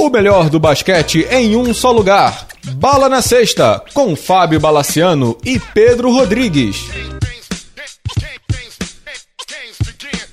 O melhor do basquete em um só lugar. Bala na Sexta, com Fábio Balaciano e Pedro Rodrigues.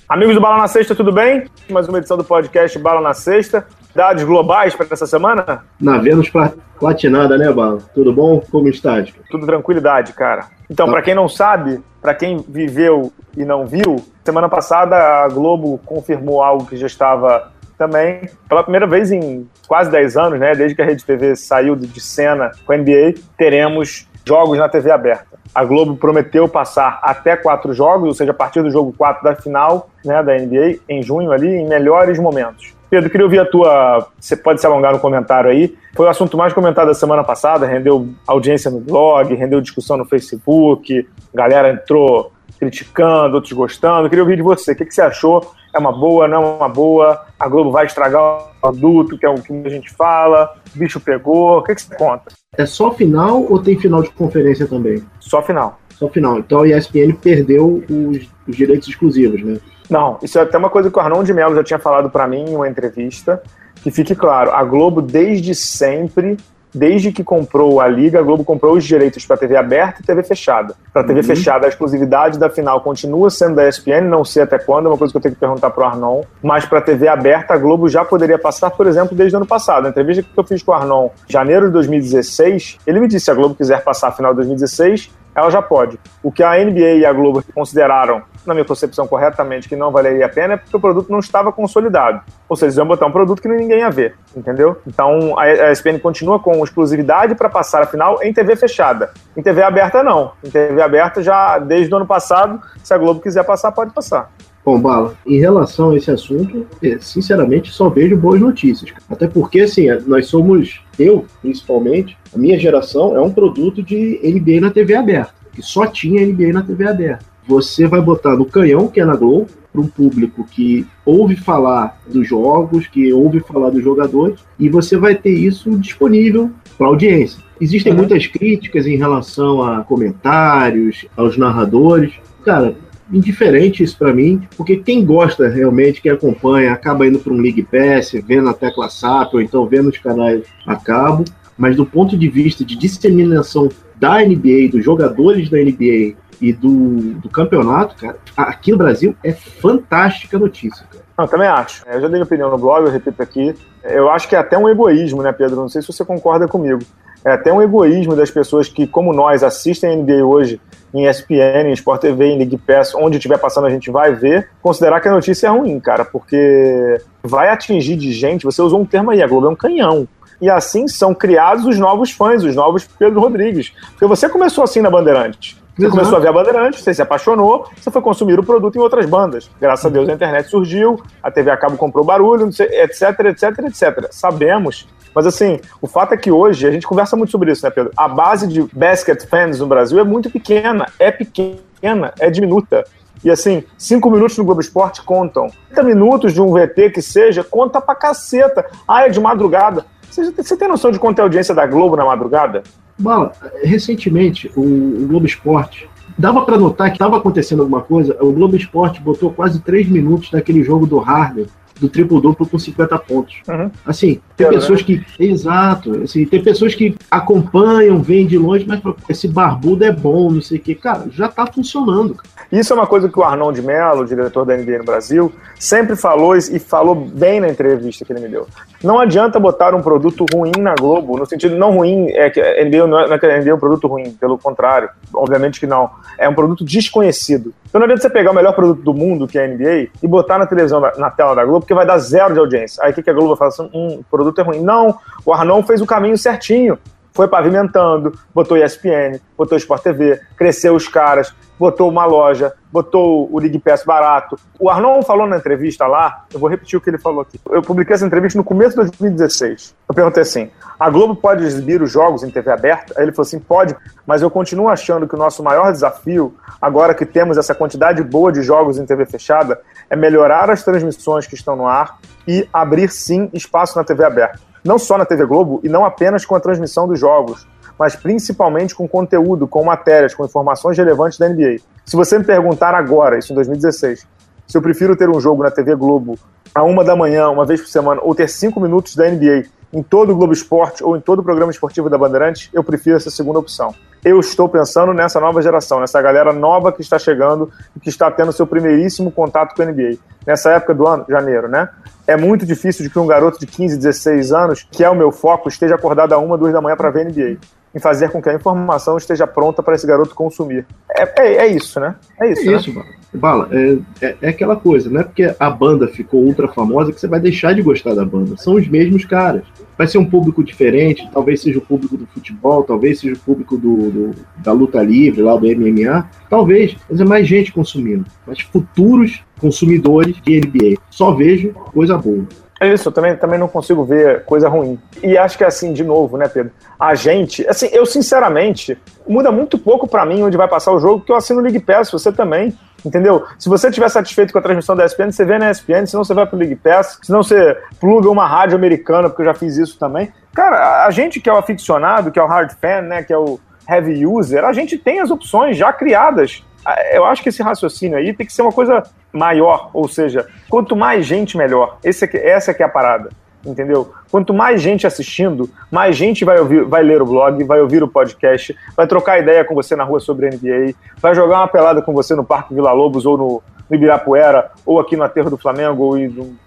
Amigos do Bala na Sexta, tudo bem? Mais uma edição do podcast Bala na Sexta. Dados globais para essa semana? Na Vênus platinada, né, Bala? Tudo bom? Como está? Tudo tranquilidade, cara. Então, tá. para quem não sabe, para quem viveu e não viu, semana passada a Globo confirmou algo que já estava também, pela primeira vez em quase 10 anos, né, desde que a Rede TV saiu de cena com a NBA, teremos jogos na TV aberta. A Globo prometeu passar até quatro jogos, ou seja, a partir do jogo 4 da final né, da NBA, em junho ali, em melhores momentos. Pedro, queria ouvir a tua. Você pode se alongar no comentário aí. Foi o assunto mais comentado da semana passada, rendeu audiência no blog, rendeu discussão no Facebook, galera entrou criticando, outros gostando. queria ouvir de você. O que, que você achou? É uma boa, não é uma boa? A Globo vai estragar o produto, que é o que a gente fala? O bicho pegou? O que, que você conta? É só final ou tem final de conferência também? Só final. Só final. Então a ESPN perdeu os, os direitos exclusivos, né? Não, isso é até uma coisa que o Arnon de Mello já tinha falado para mim em uma entrevista. Que fique claro, a Globo desde sempre desde que comprou a Liga, a Globo comprou os direitos para TV aberta e TV fechada. Para TV uhum. fechada, a exclusividade da final continua sendo da ESPN, não sei até quando, é uma coisa que eu tenho que perguntar para o Arnon. Mas para TV aberta, a Globo já poderia passar, por exemplo, desde o ano passado. Na entrevista que eu fiz com o Arnon, em janeiro de 2016, ele me disse: se a Globo quiser passar a final de 2016, ela já pode. O que a NBA e a Globo consideraram, na minha concepção corretamente, que não valeria a pena é porque o produto não estava consolidado. Ou seja, eles iam botar um produto que ninguém ia ver, entendeu? Então a ESPN continua com exclusividade para passar a final em TV fechada. Em TV aberta, não. Em TV aberta, já desde o ano passado, se a Globo quiser passar, pode passar. Bom, Bala, em relação a esse assunto, é, sinceramente só vejo boas notícias. Até porque, assim, nós somos, eu principalmente, a minha geração é um produto de NBA na TV aberta, que só tinha NBA na TV aberta. Você vai botar no canhão, que é na Globo, para um público que ouve falar dos jogos, que ouve falar dos jogadores, e você vai ter isso disponível para audiência. Existem uhum. muitas críticas em relação a comentários, aos narradores. Cara, indiferente isso para mim, porque quem gosta realmente, quem acompanha, acaba indo para um League Pass, vendo a tecla SAP, ou então vendo os canais a cabo, mas do ponto de vista de disseminação da NBA, dos jogadores da NBA e do, do campeonato, cara, aqui no Brasil é fantástica notícia, cara. Eu também acho. Eu já dei minha opinião no blog, eu repito aqui. Eu acho que é até um egoísmo, né, Pedro? Não sei se você concorda comigo. É até um egoísmo das pessoas que, como nós, assistem a NBA hoje em ESPN, em Sport TV, em League Pass, onde estiver passando a gente vai ver, considerar que a notícia é ruim, cara, porque vai atingir de gente, você usou um termo aí, a Globo é um canhão. E assim são criados os novos fãs, os novos Pedro Rodrigues. Porque você começou assim na Bandeirantes. Você Exato. começou a ver a Bandeirantes, você se apaixonou, você foi consumir o produto em outras bandas. Graças a Deus a internet surgiu, a TV a cabo comprou barulho, etc, etc, etc. Sabemos mas assim, o fato é que hoje, a gente conversa muito sobre isso, né, Pedro? A base de basket fans no Brasil é muito pequena, é pequena, é diminuta. E assim, cinco minutos no Globo Esporte contam. 30 minutos de um VT que seja, conta pra caceta. Ah, é de madrugada. Você, tem noção de quanto é a audiência da Globo na madrugada? Bala, recentemente, o Globo Esporte dava para notar que estava acontecendo alguma coisa. O Globo Esporte botou quase três minutos naquele jogo do Harden do triplo-duplo com 50 pontos. Uhum. Assim, tem pessoas né? que. Exato. Assim, tem pessoas que acompanham, vêm de longe, mas esse barbudo é bom, não sei o quê. Cara, já tá funcionando. Isso é uma coisa que o Arnon de Mello, diretor da NBA no Brasil, sempre falou e falou bem na entrevista que ele me deu. Não adianta botar um produto ruim na Globo, no sentido não ruim, é que a NBA não é, não é que a NBA é um produto ruim, pelo contrário, obviamente que não. É um produto desconhecido. Então não adianta você pegar o melhor produto do mundo, que é a NBA, e botar na televisão, na tela da Globo, porque vai dar zero de audiência. Aí o que, a Globo fala assim? Hum, o produto é ruim. Não, o Arnon fez o caminho certinho. Foi pavimentando, botou ESPN, botou Sport TV, cresceu os caras, botou uma loja, botou o League Pass barato. O Arnon falou na entrevista lá, eu vou repetir o que ele falou aqui. Eu publiquei essa entrevista no começo de 2016. Eu perguntei assim: a Globo pode exibir os jogos em TV aberta? Aí ele falou assim: pode, mas eu continuo achando que o nosso maior desafio, agora que temos essa quantidade boa de jogos em TV fechada, é melhorar as transmissões que estão no ar e abrir sim espaço na TV aberta. Não só na TV Globo e não apenas com a transmissão dos jogos, mas principalmente com conteúdo, com matérias, com informações relevantes da NBA. Se você me perguntar agora, isso em 2016, se eu prefiro ter um jogo na TV Globo a uma da manhã, uma vez por semana, ou ter cinco minutos da NBA em todo o Globo Esporte ou em todo o programa esportivo da Bandeirantes, eu prefiro essa segunda opção. Eu estou pensando nessa nova geração, nessa galera nova que está chegando e que está tendo seu primeiríssimo contato com a NBA. Nessa época do ano, janeiro, né? É muito difícil de que um garoto de 15, 16 anos, que é o meu foco, esteja acordado a uma, duas da manhã para ver NBA em fazer com que a informação esteja pronta para esse garoto consumir. É, é, é isso, né? É isso. É né? isso, Bala. Bala é, é, é, aquela coisa, não é porque a banda ficou ultra famosa que você vai deixar de gostar da banda. São os mesmos caras. Vai ser um público diferente, talvez seja o público do futebol, talvez seja o público do, do da luta livre, lá do MMA. Talvez, mas é mais gente consumindo. Mas futuros consumidores de NBA. Só vejo coisa boa. É isso, eu também, também não consigo ver coisa ruim. E acho que é assim, de novo, né, Pedro? A gente, assim, eu sinceramente, muda muito pouco para mim onde vai passar o jogo, porque eu assino o League Pass, você também, entendeu? Se você estiver satisfeito com a transmissão da ESPN, você vê na ESPN, senão você vai pro League Pass, senão você pluga uma rádio americana, porque eu já fiz isso também. Cara, a gente que é o aficionado, que é o hard fan, né, que é o heavy user, a gente tem as opções já criadas eu acho que esse raciocínio aí tem que ser uma coisa maior, ou seja, quanto mais gente, melhor. Esse que, essa é que é a parada, entendeu? Quanto mais gente assistindo, mais gente vai, ouvir, vai ler o blog, vai ouvir o podcast, vai trocar ideia com você na rua sobre NBA, vai jogar uma pelada com você no Parque Vila Lobos ou no, no Ibirapuera, ou aqui no Aterro do Flamengo, ou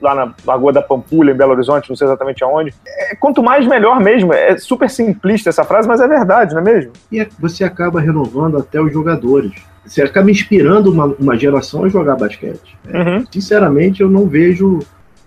lá na Lagoa da Pampulha, em Belo Horizonte, não sei exatamente aonde. É, quanto mais, melhor mesmo. É super simplista essa frase, mas é verdade, não é mesmo? E é, você acaba renovando até os jogadores você acaba inspirando uma, uma geração a jogar basquete. Uhum. Sinceramente, eu não vejo.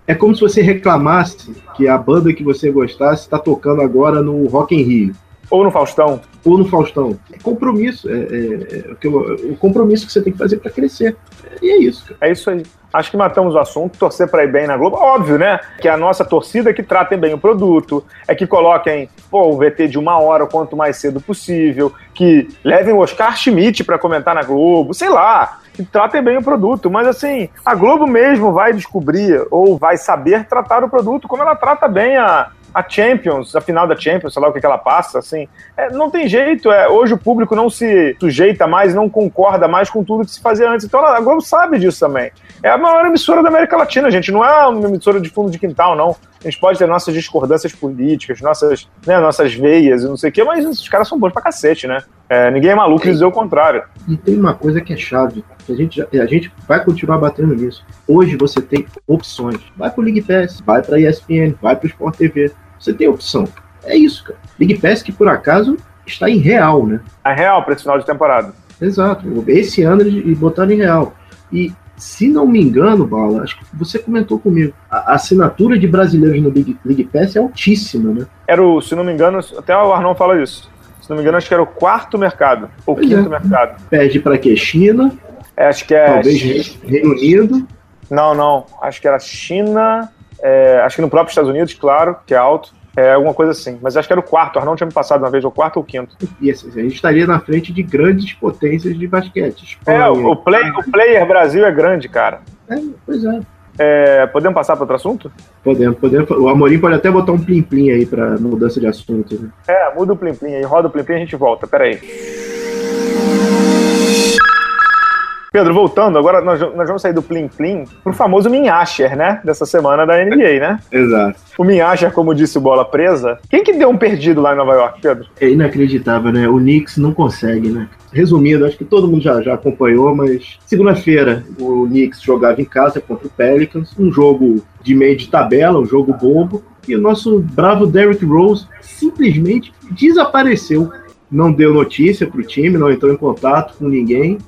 É como se você reclamasse que a banda que você gostasse está tocando agora no Rock in Rio. Ou no Faustão. Ou no Faustão. É compromisso. É, é, é o compromisso que você tem que fazer para crescer. E é isso. Cara. É isso aí. Acho que matamos o assunto, torcer para ir bem na Globo. Óbvio, né? Que a nossa torcida é que tratem bem o produto, é que coloquem pô, o VT de uma hora o quanto mais cedo possível, que levem o Oscar Schmidt para comentar na Globo, sei lá, que tratem bem o produto. Mas assim, a Globo mesmo vai descobrir ou vai saber tratar o produto como ela trata bem a, a Champions, a final da Champions, sei lá o que, que ela passa, assim, é, não tem jeito, é, hoje o público não se sujeita mais, não concorda mais com tudo que se fazia antes, então a Globo sabe disso também. É a maior emissora da América Latina, gente, não é uma emissora de fundo de quintal, não. A gente pode ter nossas discordâncias políticas, nossas, né, nossas veias e não sei o quê, mas os caras são bons pra cacete, né? É, ninguém é maluco de dizer o contrário. E tem uma coisa que é chave, que a gente, a gente vai continuar batendo nisso. Hoje você tem opções. Vai pro League Pass, vai pra ESPN, vai pro Sport TV. Você tem opção. É isso, cara. League Pass que por acaso está em real, né? É real para esse final de temporada. Exato. Esse ano eles botaram em real. E se não me engano, Bala, acho que você comentou comigo, a assinatura de brasileiros no League, League Pass é altíssima, né? Era o, se não me engano, até o Arnon fala isso. Se não me engano, acho que era o quarto mercado, ou pois quinto é. mercado. Pede para quê? China? É, acho que é. Talvez Reino Unido. Não, não. Acho que era China, é, acho que no próprio Estados Unidos, claro, que é alto. É, alguma coisa assim. Mas acho que era o quarto. O tinha me passado uma vez, o quarto ou o quinto. E assim, a gente estaria na frente de grandes potências de basquete. Espanha, é, o, play, o player Brasil é grande, cara. É, pois é. É, podemos passar para outro assunto? Podemos, podemos. O Amorim pode até botar um plim-plim aí para mudança de assunto. Né? É, muda o plim-plim aí, roda o plim-plim e a gente volta. Pera aí. Pedro, voltando, agora nós, nós vamos sair do Plim Plim pro famoso Minhasher, né? Dessa semana da NBA, né? Exato. O Minhasher, como disse o Bola Presa. Quem que deu um perdido lá em Nova York, Pedro? É inacreditável, né? O Knicks não consegue, né? Resumindo, acho que todo mundo já, já acompanhou, mas segunda-feira o Knicks jogava em casa contra o Pelicans, um jogo de meio de tabela, um jogo bobo, e o nosso bravo Derrick Rose simplesmente desapareceu. Não deu notícia pro time, não entrou em contato com ninguém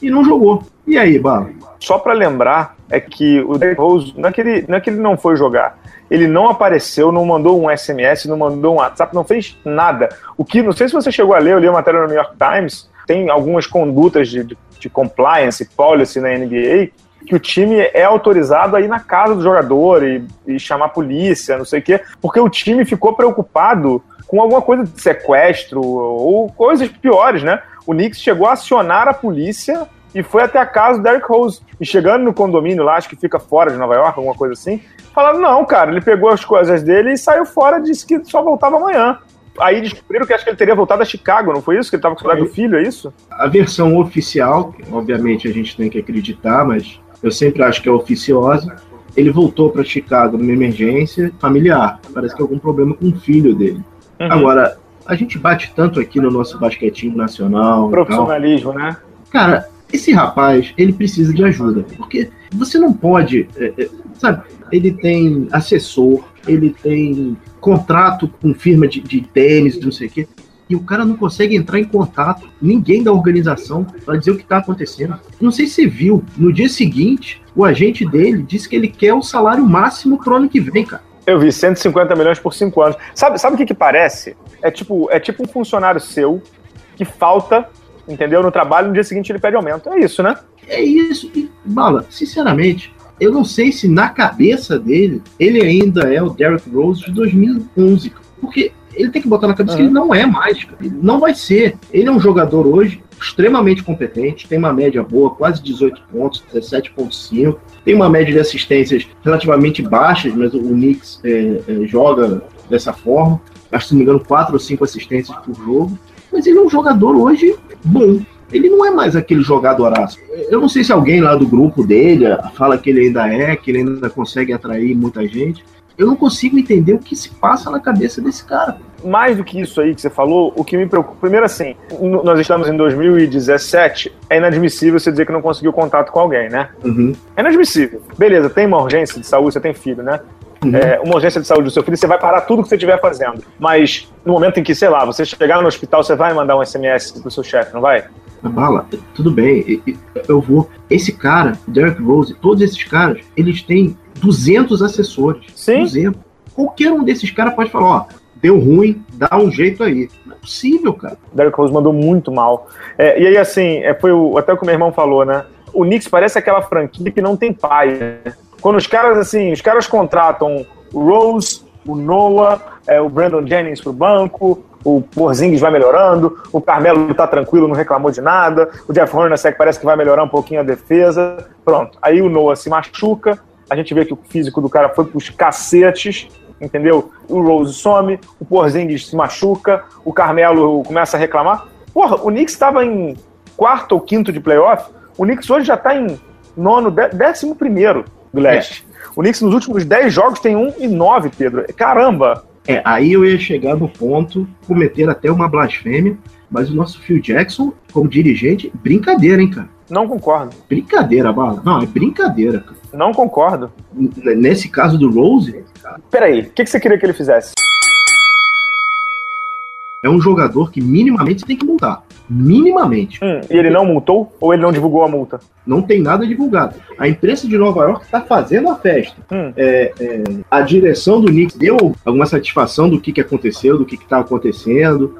e não jogou. E aí, Bala? Só para lembrar, é que o Derrick Rose, não é que, ele, não é que ele não foi jogar, ele não apareceu, não mandou um SMS, não mandou um WhatsApp, não fez nada. O que, não sei se você chegou a ler, eu li a matéria no New York Times, tem algumas condutas de, de, de compliance, policy na NBA, que o time é autorizado a ir na casa do jogador e, e chamar a polícia, não sei o quê, porque o time ficou preocupado com alguma coisa de sequestro ou coisas piores, né? O Knicks chegou a acionar a polícia e foi até a casa do Derrick Rose. E chegando no condomínio lá, acho que fica fora de Nova York, alguma coisa assim, falaram: não, cara, ele pegou as coisas dele e saiu fora, disse que só voltava amanhã. Aí descobriram que acho que ele teria voltado a Chicago, não foi isso? Que ele estava com o do filho, é isso? A versão oficial, obviamente a gente tem que acreditar, mas eu sempre acho que é oficiosa, ele voltou para Chicago numa emergência familiar. Parece que é algum problema com o filho dele. Uhum. Agora, a gente bate tanto aqui no nosso basquetinho nacional. Profissionalismo, né? Cara, esse rapaz, ele precisa de ajuda. Porque você não pode. É, é, sabe, ele tem assessor, ele tem contrato com firma de, de tênis, não sei o quê e o cara não consegue entrar em contato, ninguém da organização, para dizer o que está acontecendo. Não sei se você viu, no dia seguinte, o agente dele disse que ele quer o salário máximo pro ano que vem, cara. Eu vi 150 milhões por cinco anos. Sabe, sabe o que, que parece? É tipo, é tipo um funcionário seu que falta, entendeu? No trabalho, no dia seguinte ele pede aumento. É isso, né? É isso. E, Bala, sinceramente, eu não sei se na cabeça dele ele ainda é o Derrick Rose de 2011. Porque ele tem que botar na cabeça uhum. que ele não é mais, cara. Ele não vai ser. Ele é um jogador hoje extremamente competente, tem uma média boa, quase 18 pontos, 17.5, tem uma média de assistências relativamente baixas, mas o Knicks é, é, joga dessa forma. Acho que, se não me engano, 4 ou 5 assistências por jogo. Mas ele é um jogador hoje bom. Ele não é mais aquele jogadoraço. Eu não sei se alguém lá do grupo dele fala que ele ainda é, que ele ainda consegue atrair muita gente eu não consigo entender o que se passa na cabeça desse cara. Mais do que isso aí que você falou, o que me preocupa. Primeiro, assim, nós estamos em 2017, é inadmissível você dizer que não conseguiu contato com alguém, né? Uhum. É inadmissível. Beleza, tem uma urgência de saúde, você tem filho, né? Uhum. É, uma urgência de saúde do seu filho, você vai parar tudo que você estiver fazendo. Mas no momento em que, sei lá, você chegar no hospital, você vai mandar um SMS pro seu chefe, não vai? Bala, tudo bem, eu vou. Esse cara, Derek Rose, todos esses caras, eles têm 200 assessores. Sim. 200. Qualquer um desses caras pode falar, ó, deu ruim, dá um jeito aí. Não é possível, cara. Derek Rose mandou muito mal. É, e aí, assim, é, foi o, até o que o meu irmão falou, né? O Knicks parece aquela franquia que não tem pai. Né? Quando os caras, assim, os caras contratam o Rose, o Noah, é, o Brandon Jennings pro banco, o Porzingis vai melhorando, o Carmelo tá tranquilo, não reclamou de nada, o Jeff Hornacek parece que vai melhorar um pouquinho a defesa. Pronto. Aí o Noah se machuca, a gente vê que o físico do cara foi pros cacetes, entendeu? O Rose some, o Porzingis se machuca, o Carmelo começa a reclamar. Porra, o Knicks estava em quarto ou quinto de playoff, o Knicks hoje já está em nono, décimo primeiro do leste. É. O Knicks nos últimos 10 jogos tem 1 e 9, Pedro. Caramba! É, aí eu ia chegar no ponto, cometer até uma blasfêmia, mas o nosso Phil Jackson, como dirigente, brincadeira, hein, cara? Não concordo. Brincadeira, Bala. Não, é brincadeira, cara. Não concordo. N nesse caso do Rose. Peraí, o que, que você queria que ele fizesse? É um jogador que minimamente tem que multar. Minimamente. Hum, e ele não multou? Ou ele não divulgou a multa? Não tem nada divulgado. A imprensa de Nova York está fazendo a festa. Hum. É, é, a direção do Knicks deu alguma satisfação do que, que aconteceu, do que está acontecendo.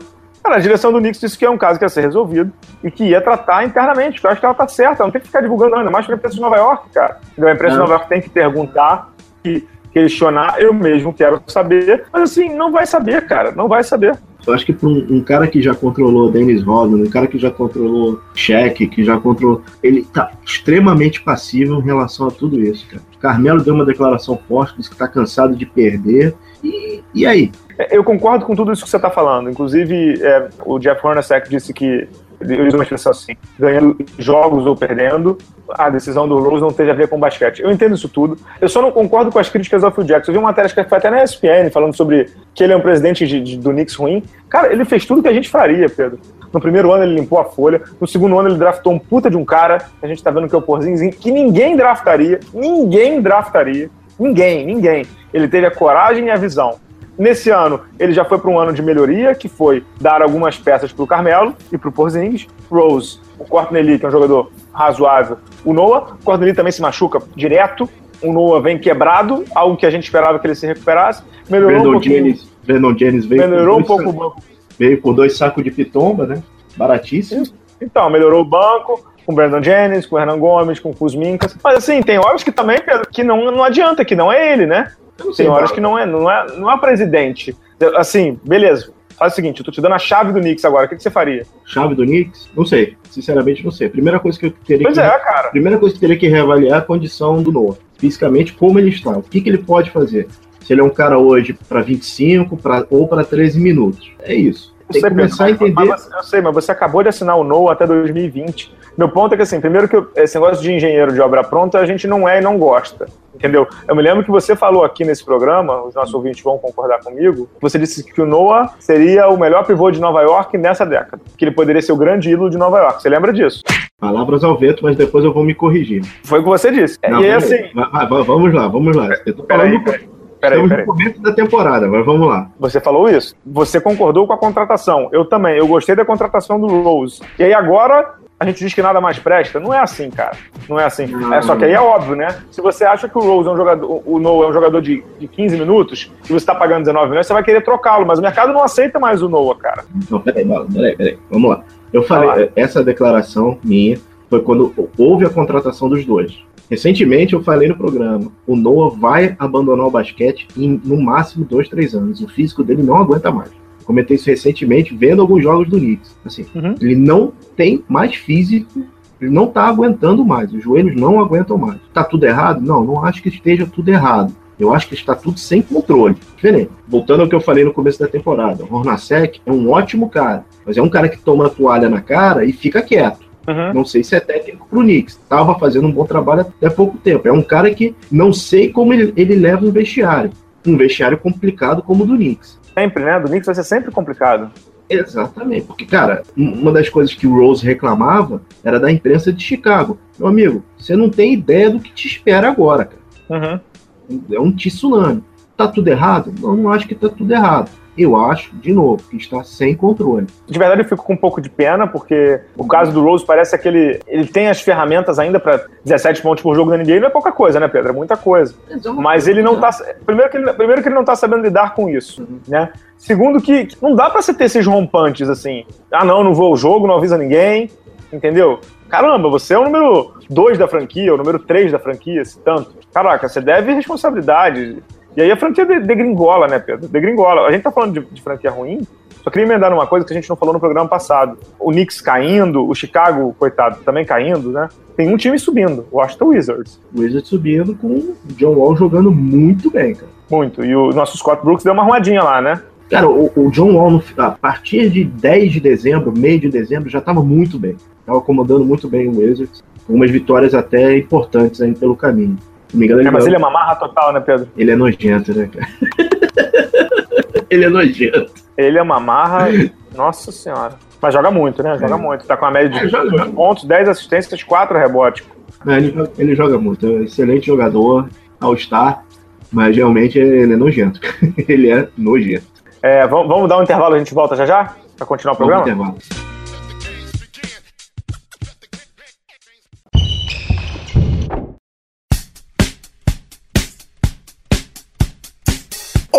Cara, a direção do Knicks disse que é um caso que ia ser resolvido e que ia tratar internamente. Eu acho que ela tá certa, não tem que ficar divulgando ainda mais para a imprensa de Nova York, cara. A imprensa de Nova York tem que perguntar, que questionar, eu mesmo quero saber, mas assim, não vai saber, cara, não vai saber. Eu acho que para um, um, cara que já controlou Dennis Rodman, um cara que já controlou Shaq, que já controlou. Ele tá extremamente passivo em relação a tudo isso, cara. Carmelo deu uma declaração forte, disse que tá cansado de perder. E, e aí? Eu concordo com tudo isso que você está falando. Inclusive, é, o Jeff Hornacek disse que eu uso uma expressão assim, ganhando jogos ou perdendo, a decisão do Rose não teve a ver com basquete. Eu entendo isso tudo. Eu só não concordo com as críticas ao Phil Jackson. Eu vi uma matéria que foi até na ESPN falando sobre que ele é um presidente de, de, do Knicks ruim. Cara, ele fez tudo que a gente faria, Pedro. No primeiro ano ele limpou a folha. No segundo ano ele draftou um puta de um cara, a gente tá vendo que é o Porzinho, que ninguém draftaria. Ninguém draftaria. Ninguém, ninguém. Ele teve a coragem e a visão Nesse ano, ele já foi para um ano de melhoria, que foi dar algumas peças para o Carmelo e para o Porzingis. Rose, o Cortnelli, que é um jogador razoável. O Noah, o Cortnelli também se machuca direto. O Noah vem quebrado, algo que a gente esperava que ele se recuperasse. Melhorou Brandon um pouquinho. Jennings, Brandon Jennings veio melhorou um pouco o banco. Veio com dois sacos de pitomba, né? Baratíssimo. Então, melhorou o banco com o Brandon Jennings, com o Hernan Gomes, com o Kuzminkas. Mas assim, tem horas que também, Pedro, que não, não adianta, que não é ele, né? Tem horas que não é, não é, não é presidente. Assim, beleza. Faz o seguinte, eu tô te dando a chave do Knicks agora. O que, que você faria? Chave do Knicks? Não sei. Sinceramente, não sei. Primeira coisa que eu teria pois que. é, cara. Primeira coisa que eu teria que reavaliar é a condição do Noah. Fisicamente, como ele está. O que, que ele pode fazer? Se ele é um cara hoje para 25 pra, ou para 13 minutos. É isso. Tem que começar a entender. Mas, eu sei, mas você acabou de assinar o Noah até 2020. Meu ponto é que, assim, primeiro que eu, esse negócio de engenheiro de obra pronta, a gente não é e não gosta. Entendeu? Eu me lembro que você falou aqui nesse programa, os nossos ouvintes vão concordar comigo, você disse que o Noah seria o melhor pivô de Nova York nessa década. Que ele poderia ser o grande ídolo de Nova York. Você lembra disso? Palavras ao vento, mas depois eu vou me corrigir. Foi o que você disse. Não, e peraí. assim. Vamos lá, vamos lá. Eu tô Peraí, falando peraí. Peraí, estamos peraí. no começo da temporada, mas vamos lá. Você falou isso. Você concordou com a contratação. Eu também. Eu gostei da contratação do Rose. E aí agora a gente diz que nada mais presta. Não é assim, cara. Não é assim. Não. É, só que aí é óbvio, né? Se você acha que o Rose é um jogador, o Noah é um jogador de, de 15 minutos e você tá pagando 19 milhões, você vai querer trocá-lo. Mas o mercado não aceita mais o Noah, cara. Não, peraí, Bala, peraí, peraí. Vamos lá. Eu falei, lá. essa declaração minha foi quando houve a contratação dos dois. Recentemente eu falei no programa, o Noah vai abandonar o basquete em no máximo dois, três anos. O físico dele não aguenta mais. Comentei isso recentemente vendo alguns jogos do Knicks. Assim, Uhum. ele não tem mais físico, ele não tá aguentando mais. Os joelhos não aguentam mais. Tá tudo errado? Não, não acho que esteja tudo errado. Eu acho que está tudo sem controle. Diferente. Voltando ao que eu falei no começo da temporada, o Hornacek é um ótimo cara, mas é um cara que toma a toalha na cara e fica quieto. Uhum. Não sei se é técnico pro Knicks. Tava fazendo um bom trabalho até pouco tempo. É um cara que não sei como ele, ele leva um vestiário. Um vestiário complicado como o do Knicks. Sempre, né? Do Knicks vai ser sempre complicado. Exatamente. Porque, cara, um- uma das coisas que o Rose reclamava era da imprensa de Chicago. Meu amigo, você não tem ideia do que te espera agora, cara. Uhum. É um tsunami. Tá tudo errado? Não, não acho que tá tudo errado. Eu acho, de novo, que está sem controle. De verdade, eu fico com um pouco de pena, porque o caso do Rose parece que ele, ele tem as ferramentas ainda para 17 pontos por jogo na NBA. Não é pouca coisa, né, Pedro? É muita coisa. Mas ele não tá. Primeiro que ele, primeiro que ele não tá sabendo lidar com isso, né? Segundo que não dá pra você ter esses rompantes assim. Ah, não, não vou ao jogo, não avisa ninguém. Entendeu? Caramba, você é o número 2 da franquia, o número 3 da franquia, se tanto. Caraca, você deve responsabilidade. E aí a franquia de- degringola, né, Pedro? Degringola. A gente tá falando de, de franquia ruim, só queria emendar numa coisa que a gente não falou no programa passado. O Knicks caindo, o Chicago, coitado, também caindo, né? Tem um time subindo, o Washington Wizards. O Wizards subindo com o John Wall jogando muito bem, cara. Muito. E o nosso Scott Brooks deu uma arrumadinha lá, né? Cara, o, o John Wall, a partir de 10 de dezembro, meio de dezembro, já estava muito bem. Estava comandando muito bem o Wizards. Com umas vitórias até importantes aí pelo caminho. Se não me engano, ele, É, mas ganhou- ele é uma marra total, né, Pedro? ele é nojento, né, cara? ele é nojento. Ele é uma marra. Nossa senhora. Mas joga muito, né? Joga É. muito. Tá com a média de É, joga. 8 pontos, 10 assistências, 4 rebotes. É, ele, joga- ele joga muito. É um excelente jogador, All-Star. Mas realmente ele é nojento. ele é nojento. É, vamos, vamos dar um intervalo a gente volta já já? Pra continuar o Vamos pro programa? intervalo.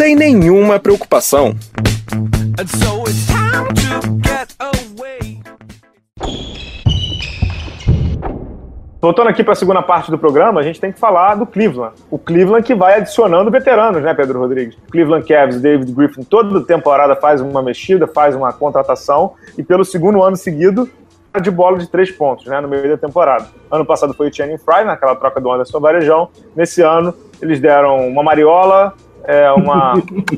sem nenhuma preocupação. Voltando aqui para a segunda parte do programa, a gente tem que falar do Cleveland. O Cleveland que vai adicionando veteranos, né, Pedro Rodrigues? Cleveland Cavs, David Griffin, toda temporada faz uma mexida, faz uma contratação e pelo segundo ano seguido de bola de três pontos, né, no meio da temporada. Ano passado foi o Channing Fry, naquela troca do Anderson Varejão. Nesse ano, eles deram uma mariola, é, uma,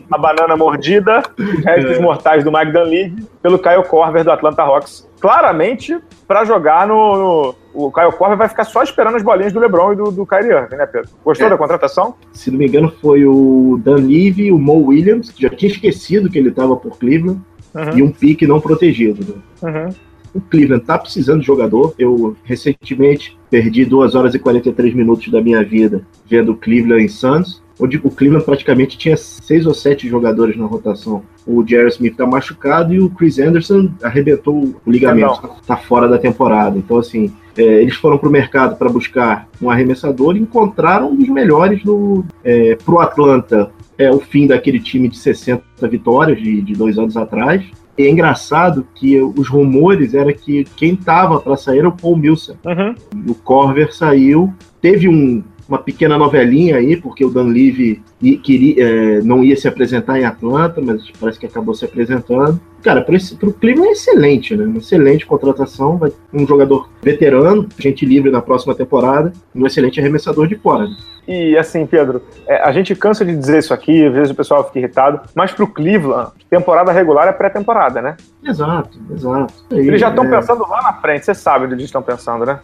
uma banana mordida, restos mortais do Mike Dunleavy, pelo Kyle Korver do Atlanta Hawks. Claramente para jogar no, no- O Kyle Korver vai ficar só esperando as bolinhas do LeBron e do, do Kyrie Irving, né, Pedro? Gostou É. da contratação? Se não me engano, foi o Dan Levy, o Mo Williams, que já tinha esquecido que ele estava por Cleveland, Uhum, e um pique não protegido. né? uhum. O Cleveland tá precisando de jogador. Eu recentemente perdi 2 horas e 43 minutos da minha vida vendo o Cleveland Suns, onde o Cleveland praticamente tinha seis ou sete jogadores na rotação. O Jerry Smith tá machucado e o Chris Anderson arrebentou o ligamento, tá, tá fora da temporada. Então, assim, é, eles foram para o mercado para buscar um arremessador e encontraram um dos melhores no, é, pro Atlanta. É o fim daquele time de 60 vitórias de, de dois anos atrás. E é engraçado que os rumores era que quem tava para sair era o Paul Milson. Uhum. O Corver saiu, teve um, uma pequena novelinha aí, porque o Dan Levy queria, é, não ia se apresentar em Atlanta, mas parece que acabou se apresentando. Cara, para o Cleveland é excelente, né? Uma excelente contratação, um jogador veterano, gente livre na próxima temporada, um excelente arremessador de fora. né? E assim, Pedro, é, a gente cansa de dizer isso aqui, às vezes o pessoal fica irritado, mas pro Cleveland, temporada regular é pré-temporada, né? Exato, exato. Eles já estão É, pensando lá na frente, você sabe onde eles estão pensando, né?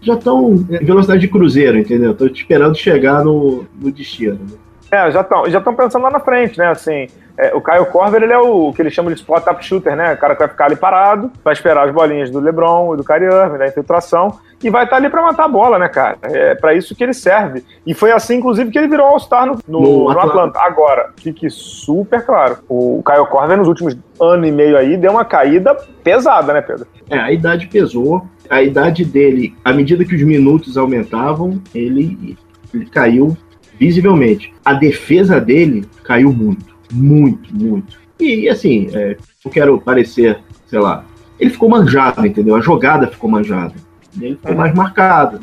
Já estão em velocidade de cruzeiro, entendeu? Tô esperando chegar no, no destino. né? É, já estão já estão pensando lá na frente, né? Assim, é, o Caio Corver, ele é o que eles chamam de spot-up shooter, né? O cara que vai ficar ali parado, vai esperar as bolinhas do LeBron e do Kyrie Irving, da infiltração, e vai estar ali para matar a bola, né, cara? É para isso que ele serve. E foi assim, inclusive, que ele virou All-Star no, no, No no Atlanta. Atlanta. Agora, fique super claro, o Caio Corver, nos últimos ano e meio aí, deu uma caída pesada, né, Pedro? É, a idade pesou. A idade dele, à medida que os minutos aumentavam, ele, ele caiu visivelmente. A defesa dele caiu muito, muito, muito. E assim, é, eu quero parecer, sei lá, ele ficou manjado, entendeu? A jogada ficou manjada. E ele ficou Uhum. mais marcado.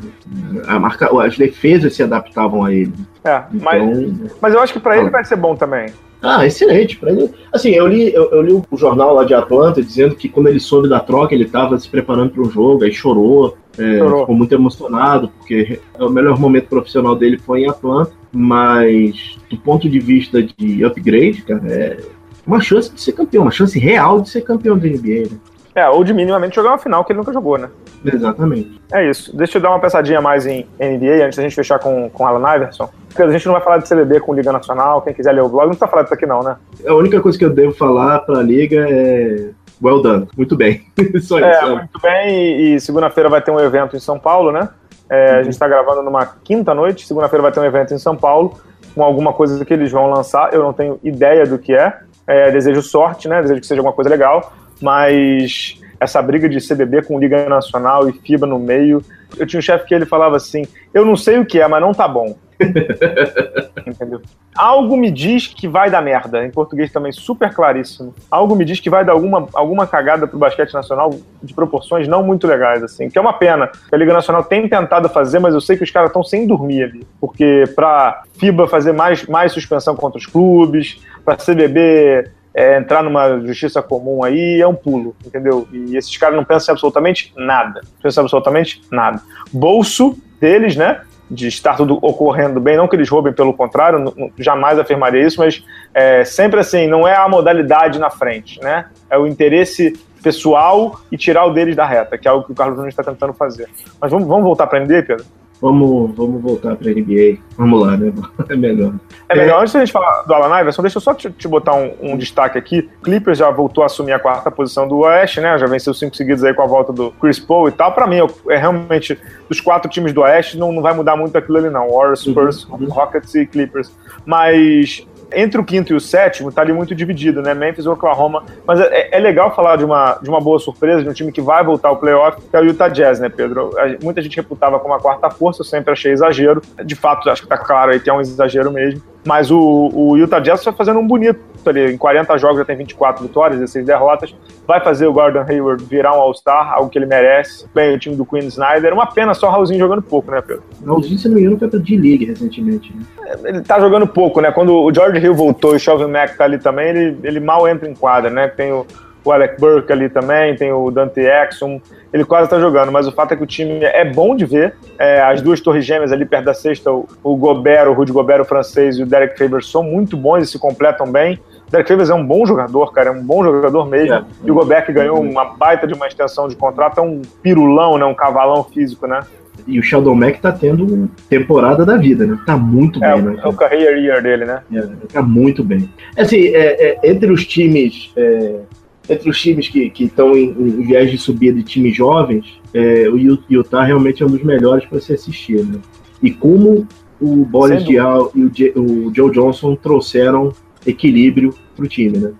A marca, as defesas se adaptavam a ele. É, mas, Então, mas eu acho que para ele vai ser bom também. ah, excelente. Pra ele. Assim, eu li, eu, eu li o jornal lá de Atlanta dizendo que quando ele soube da troca, ele estava se preparando para um jogo, aí chorou, é, ficou muito emocionado, porque o melhor momento profissional dele foi em Atlanta, mas do ponto de vista de upgrade, cara, é uma chance de ser campeão, uma chance real de ser campeão da NBA, né? É, ou de minimamente jogar uma final que ele nunca jogou, né? Exatamente. É isso. Deixa eu dar uma pensadinha mais em NBA antes da gente fechar com, com Alan Iverson. Porque a gente não vai falar de CBB com Liga Nacional. Quem quiser ler o blog, não precisa falar disso aqui, não, né? A única coisa que eu devo falar para a liga é well done, muito bem. Só isso. É, sabe? muito bem. E, e segunda-feira vai ter um evento em São Paulo, né? É, A gente está gravando numa quinta noite. Segunda-feira vai ter um evento em São Paulo com alguma coisa que eles vão lançar. Eu não tenho ideia do que é. É, desejo sorte, né? Desejo que seja alguma coisa legal. Mas essa briga de CBB com Liga Nacional e FIBA no meio. Eu tinha um chefe que ele falava assim: Eu não sei o que é, mas não tá bom. Entendeu? Algo me diz que vai dar merda. Em português também super claríssimo. Algo me diz que vai dar alguma, alguma cagada pro basquete nacional de proporções não muito legais, assim. Que é uma pena. A Liga Nacional tem tentado fazer, mas eu sei que os caras estão sem dormir ali. Porque pra FIBA fazer mais, mais suspensão contra os clubes, pra CBB é, entrar numa justiça comum aí, é um pulo, entendeu? E esses caras não pensam em absolutamente nada. Não pensam em absolutamente nada. Bolso deles, né? de estar tudo ocorrendo bem, não que eles roubem, pelo contrário, não- jamais afirmaria isso, mas é, sempre assim, não é a modalidade na frente, né? É o interesse pessoal e tirar o deles da reta, que é algo que o Carlos Nunes está tentando fazer. Mas vamos, vamos voltar para a NBA, Pedro? Vamos, vamos voltar para a NBA. Vamos lá, né? É melhor. É melhor, antes da gente falar do Alan Iverson, deixa eu só te, te botar um, um destaque aqui. Clippers já voltou a assumir a quarta posição do Oeste, né? Já venceu cinco seguidos aí com a volta do Chris Paul e tal. Pra mim, é realmente, dos quatro times do Oeste, não, não vai mudar muito aquilo ali, não. Warriors, Spurs, Uhum. Rockets e Clippers. Mas entre o quinto e o sétimo, tá ali muito dividido, né? Memphis e Oklahoma. Mas é, é legal falar de uma, de uma boa surpresa, de um time que vai voltar ao playoff, que é o Utah Jazz, né, Pedro? Muita gente reputava como a quarta força, eu sempre achei exagero. De fato, acho que tá claro aí que é um exagero mesmo. Mas o, o Utah Jazz está fazendo um bonito ali. Em 40 jogos já tem 24 vitórias, 16 derrotas. Vai fazer o Gordon Hayward virar um All-Star, algo que ele merece. Bem, o time do Quinn Snyder. Uma pena só o Raulzinho jogando pouco, né, Pedro? O Raulzinho, se não me engano, foi pra D-League recentemente. Né? ele tá jogando pouco, né? Quando o George Hill voltou e o Shelvin Mack tá ali também, ele, ele mal entra em quadra, né? Tem o, o Alec Burke ali também, tem o Dante Exum, ele quase tá jogando, mas o fato é que o time é bom de ver, é, as duas torres gêmeas ali perto da sexta, o, o Gobert, o Rudy Gobert, o francês e o Derek Favors são muito bons e se completam bem. O Derek Favors é um bom jogador, cara, é um bom jogador mesmo. É. E o Gobert que ganhou uma baita de uma extensão de contrato, é um pirulão, né? Um cavalão físico, né? E o Sheldon Mack tá tendo temporada da vida, né? Tá muito É, bem, o- né? é o career year dele, né? É, tá muito bem. Assim, é, é, entre os times, é, entre os times que estão em, em viés de subida de times jovens, é, o Ut- Utah realmente é um dos melhores para se assistir, né? E como o Boris Diaw e o, Je- o Joe Johnson trouxeram equilíbrio pro time, né?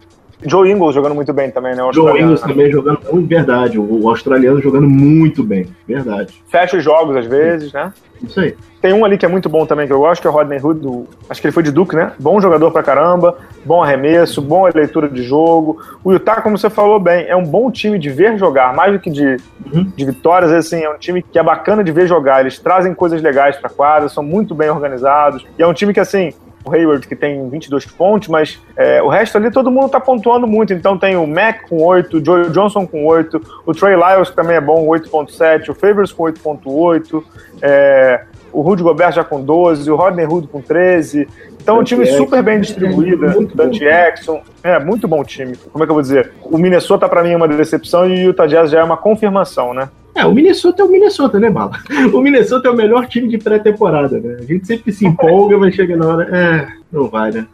Joe Ingles jogando muito bem também, né? o Joe Ingles né? também jogando muito, verdade. O, o australiano jogando muito bem, verdade. Fecha os jogos às vezes, né? Isso aí. Tem um ali que é muito bom também, que eu gosto, que é o Rodney Hood. do- acho que ele foi de Duke, né? Bom jogador pra caramba, bom arremesso, boa leitura de jogo. O Utah, como você falou bem, é um bom time de ver jogar, mais do que de, Uhum. de vitórias. Assim, é um time que é bacana de ver jogar. Eles trazem coisas legais pra quadra, são muito bem organizados. E é um time que, assim, o Hayward, que tem 22 pontos, mas é, o resto ali todo mundo tá pontuando muito. Então tem o Mac com 8, o Joe Johnson com 8, o Trey Lyles, que também é bom, 8.7, o Favors com 8.8, é, o Rudy Gobert já com 12, o Rodney Hood com 13. Então um Dante time Exum, super bem é, distribuído. muito Dante. Exum, é muito bom time. Como é que eu vou dizer? O Minnesota pra mim é uma decepção e o Utah Jazz já é uma confirmação, né? É, o Minnesota é o Minnesota, né, Bala? O Minnesota é o melhor time de pré-temporada, né? A gente sempre se empolga, mas chega na hora. É, não vai, né?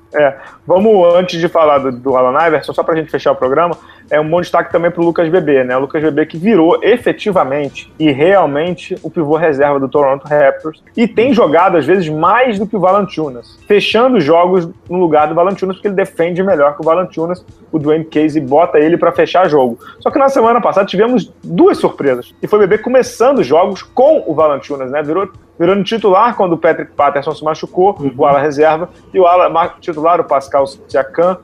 Vamos, antes de falar do, do Alan Iverson, só pra gente fechar o programa, é um bom destaque também pro Lucas Bebê, né? O Lucas Bebê que virou efetivamente e realmente o pivô reserva do Toronto Raptors e tem jogado, às vezes, mais do que o Valanciunas, fechando os jogos no lugar do Valanciunas, porque ele defende melhor que o Valanciunas, o Dwayne Casey bota ele pra fechar jogo. Só que na semana passada tivemos duas surpresas, e foi o Bebê começando os jogos com o Valanciunas, né? Virou virando titular quando o Patrick Patterson se machucou, Uhum. o ala reserva, e o ala titular, o Pascal Siakam,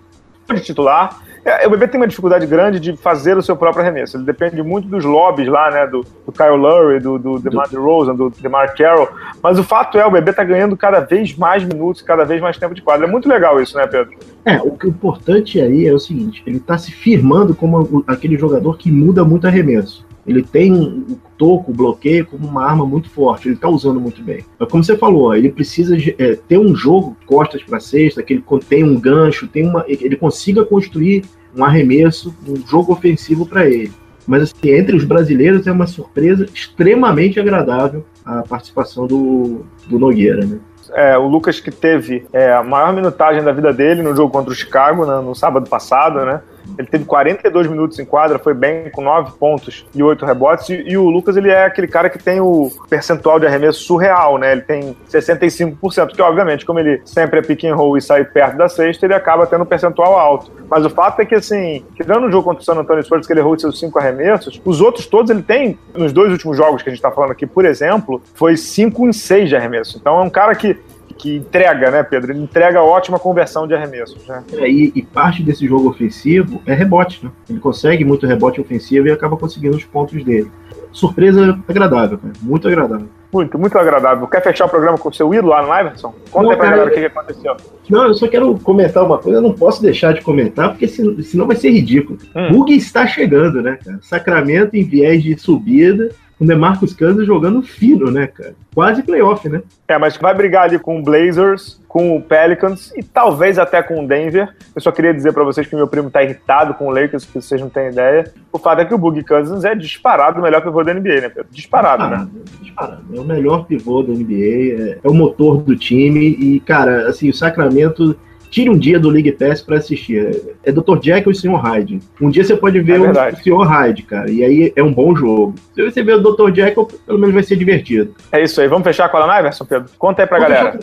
de titular. É, o Bebê tem uma dificuldade grande de fazer o seu próprio arremesso. Ele depende muito dos lobbies lá, né? Do, do Kyle Lowry, do, do DeMar DeRozan, do DeMar Carroll. Mas o fato é, o Bebê tá ganhando cada vez mais minutos, cada vez mais tempo de quadra. É muito legal isso, né, Pedro? É, o que é importante aí é o seguinte: ele tá se firmando como aquele jogador que muda muito arremesso. Ele tem toco, o bloqueio como uma arma muito forte, ele tá usando muito bem. Mas como você falou, ele precisa é, ter um jogo costas para cesta, que ele tem um gancho, tem uma, ele consiga construir um arremesso, um jogo ofensivo para ele. Mas assim, entre os brasileiros é uma surpresa extremamente agradável a participação do, do Nogueira, né? É, o Lucas que teve é, a maior minutagem da vida dele no jogo contra o Chicago, né, no sábado passado, né? Ele teve 42 minutos em quadra, foi bem com 9 pontos e 8 rebotes. E, e o Lucas, ele é aquele cara que tem o percentual de arremesso surreal, né? Ele tem 65%, que obviamente, como ele sempre é pick and roll e sai perto da sexta, ele acaba tendo um percentual alto. Mas o fato é que, assim, tirando o jogo contra o San Antonio Spurs, que ele errou seus 5 arremessos, os outros todos ele tem, nos dois últimos jogos que a gente tá falando aqui, por exemplo, foi 5 em 6 de arremesso. Então é um cara que que entrega, né, Pedro? Ele entrega ótima conversão de arremessos, né? É, e, e parte desse jogo ofensivo é rebote, né? Ele consegue muito rebote ofensivo e acaba conseguindo os pontos dele. Surpresa agradável, cara. Muito agradável. Muito, muito agradável. Quer fechar o programa com o seu ídolo lá no Iverson? Conta Não, aí pra cara, galera o que, que aconteceu. Não, eu só quero comentar uma coisa, eu não posso deixar de comentar, porque sen- senão vai ser ridículo. Hum. Bug está chegando, né, cara? Sacramento em viés de subida, o DeMarcus Cousins jogando fino, né, cara? Quase playoff, né? É, mas vai brigar ali com o Blazers, com o Pelicans e talvez até com o Denver. Eu só queria dizer pra vocês que meu primo tá irritado com o Lakers, que vocês não têm ideia. O fato é que o Boogie Cousins é disparado o melhor pivô da NBA, né, Pedro? Disparado, né? Disparado. É o melhor pivô da NBA, é, é o motor do time e, cara, assim, o Sacramento tire um dia do League Pass pra assistir. É Dr. Jekyll e Sr. Hyde. Um dia você pode ver É o. Sr. Hyde, cara, e aí é um bom jogo. Se você ver o Dr. Jekyll, pelo menos vai ser divertido. É isso aí. Vamos fechar com a Alan Iverson, Pedro? Conta aí pra Vamos galera.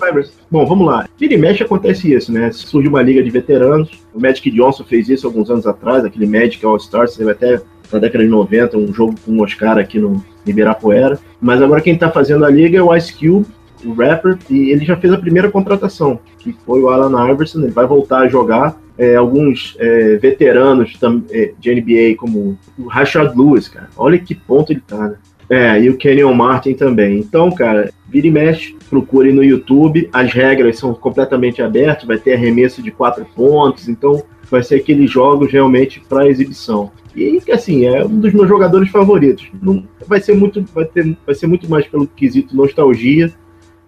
Bom, vamos lá. Vira e mexe acontece isso, né? Surge uma liga de veteranos. O Magic Johnson fez isso alguns anos atrás, aquele Magic All-Star, você vai até na década de 90, um jogo com o Oscar aqui no Ibirapuera. Mas agora quem tá fazendo a liga é o Ice Cube, o rapper, e ele já fez a primeira contratação, que foi o Alan Iverson. Ele vai voltar a jogar. É, alguns é, veteranos é, de NBA, como o Rashad Lewis, cara. Olha que ponto ele tá, né? É, e o Kenyon Martin também. Então, cara, vira e mexe, procure no YouTube. As regras são completamente abertas, vai ter arremesso de quatro pontos, então vai ser aqueles jogos realmente para exibição. E assim, é um dos meus jogadores favoritos. Não, vai, ser muito, vai, ter, vai ser muito mais pelo quesito nostalgia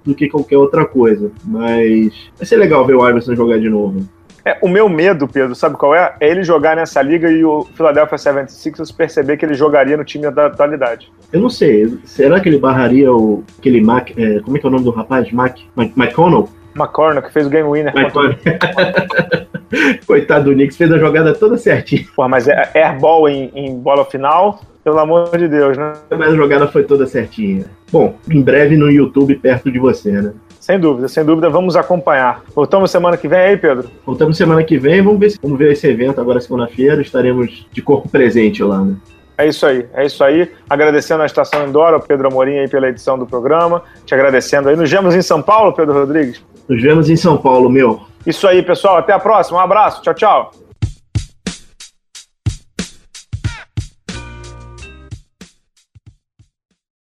do que qualquer outra coisa. Mas vai ser legal ver o Iverson jogar de novo. É, o meu medo, Pedro, sabe qual é? É ele jogar nessa liga e o Philadelphia 76ers perceber que ele jogaria no time da atualidade. Eu não sei, será que ele barraria o, aquele Mac. é, como é que é o nome do rapaz? Mac, Mac, McConnell? McCormick, que fez o game winner. McConnell. Coitado do Knicks, fez a jogada toda certinha. Porra, mas é airball em, em bola final, pelo amor de Deus, né? Mas a jogada foi toda certinha. Bom, em breve no YouTube perto de você, né? Sem dúvida, sem dúvida, vamos acompanhar. Voltamos semana que vem aí, Pedro? Voltamos semana que vem, vamos ver, vamos ver esse evento agora segunda-feira, estaremos de corpo presente lá, né? É isso aí, é isso aí. Agradecendo a Estação Indora, o Pedro Amorim aí pela edição do programa. Te agradecendo aí. Nos vemos em São Paulo, Pedro Rodrigues. Nos vemos em São Paulo, meu. Isso aí, pessoal. Até a próxima. Um abraço. Tchau, tchau.